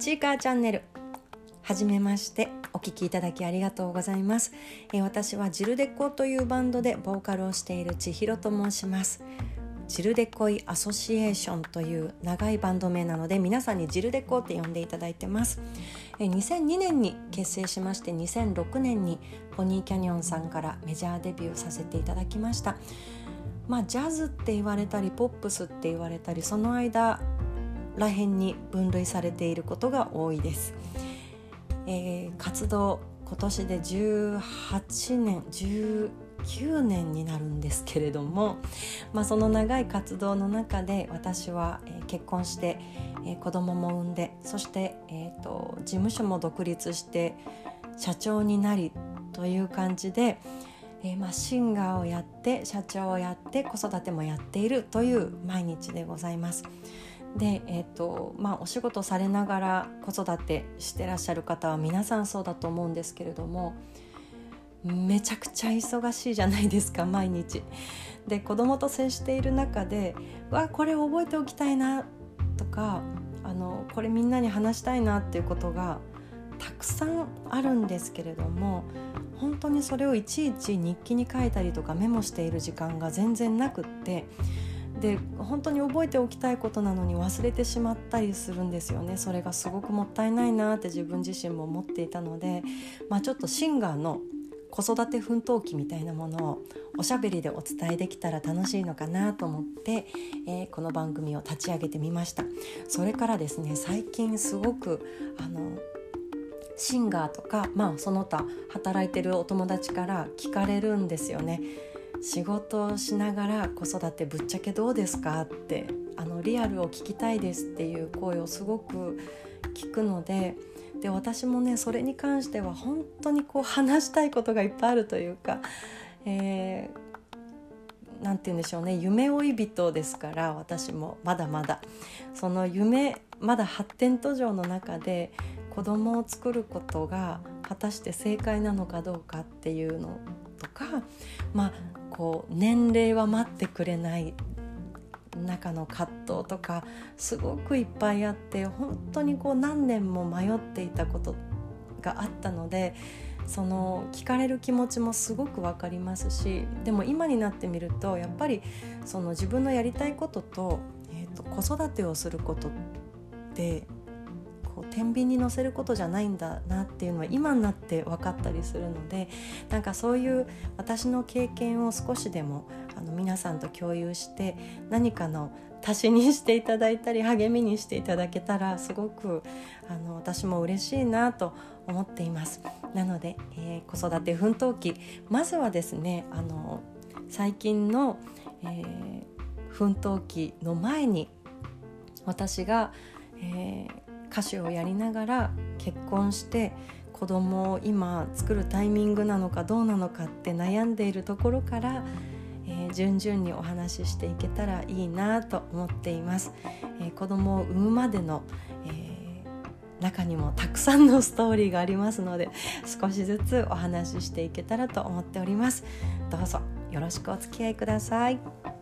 チーカーチャンネル。はじめまして。お聴きいただきありがとうございます、え、私はジルデコというバンドでボーカルをしている千尋と申します。ジルデコイアソシエーションという長いバンド名なので皆さんにジルデコって呼んでいただいてます、え、2002年に結成しまして2006年にポニーキャニオンさんからメジャーデビューさせていただきました。まあジャズって言われたりポップスって言われたりその間らへんに分類されていることが多いです、えー、活動今年で18年19年になるんですけれども、まあ、その長い活動の中で私は、結婚して、子供も産んでそして、えーと、事務所も独立して社長になりという感じで、えー、まあ、シンガーをやって社長をやって子育てもやっているという毎日でございます。で、えーとまあ、お仕事されながら子育てしてらっしゃる方は皆さんそうだと思うんですけれどもめちゃくちゃ忙しいじゃないですか毎日。で子供と接している中で「わこれ覚えておきたいな」とかあの「これみんなに話したいな」っていうことがたくさんあるんですけれども本当にそれをいちいち日記に書いたりとかメモしている時間が全然なくってで本当に覚えておきたいことなのに忘れてしまったりするんですよね。それがすごくもったいないなって自分自身も思っていたので、まあ、ちょっとシンガーの子育て奮闘記みたいなものをおしゃべりでお伝えできたら楽しいのかなと思って、えー、この番組を立ち上げてみました。それからですね最近すごくあのシンガーとか、まあ、その他働いてるお友達から聞かれるんですよね。仕事をしながら子育てぶっちゃけどうですか？ってあのリアルを聞きたいですっていう声をすごく聞くのでで私もねそれに関しては本当にこう話したいことがいっぱいあるというか、えー、なんて言うんでしょうね夢追い人ですから私もまだまだ。その夢まだ発展途上の中で子供を作ることが果たして正解なのかどうかっていうのとかまあこう年齢は待ってくれない中の葛藤とかすごくいっぱいあって本当にこう何年も迷っていたことがあったのでその聞かれる気持ちもすごく分かりますしでも今になってみるとやっぱりその自分のやりたいことと,、えーと子育てをすることってこう天秤に乗せることじゃないんだなっていうのは今になって分かったりするのでなんかそういう私の経験を少しでもあの皆さんと共有して何かの足しにしていただいたり励みにしていただけたらすごくあの私も嬉しいなと思っています。なので、えー、子育て奮闘記まずはですねあの最近の、えー、奮闘記の前に私が、えー、歌手をやりながら結婚して子供を今作るタイミングなのかどうなのかって悩んでいるところから、えー、順々にお話ししていけたらいいなと思っています、えー、子供を産むまでの、えー、中にもたくさんのストーリーがありますので少しずつお話ししていけたらと思っておりますどうぞよろしくお付き合いください。